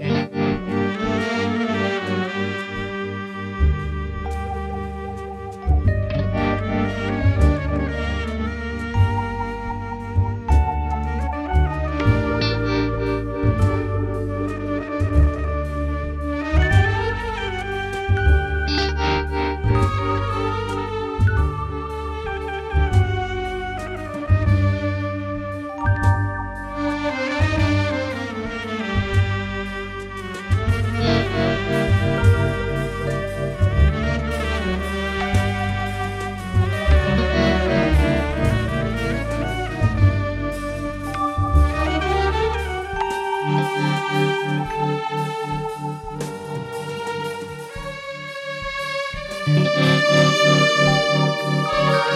And Thank you.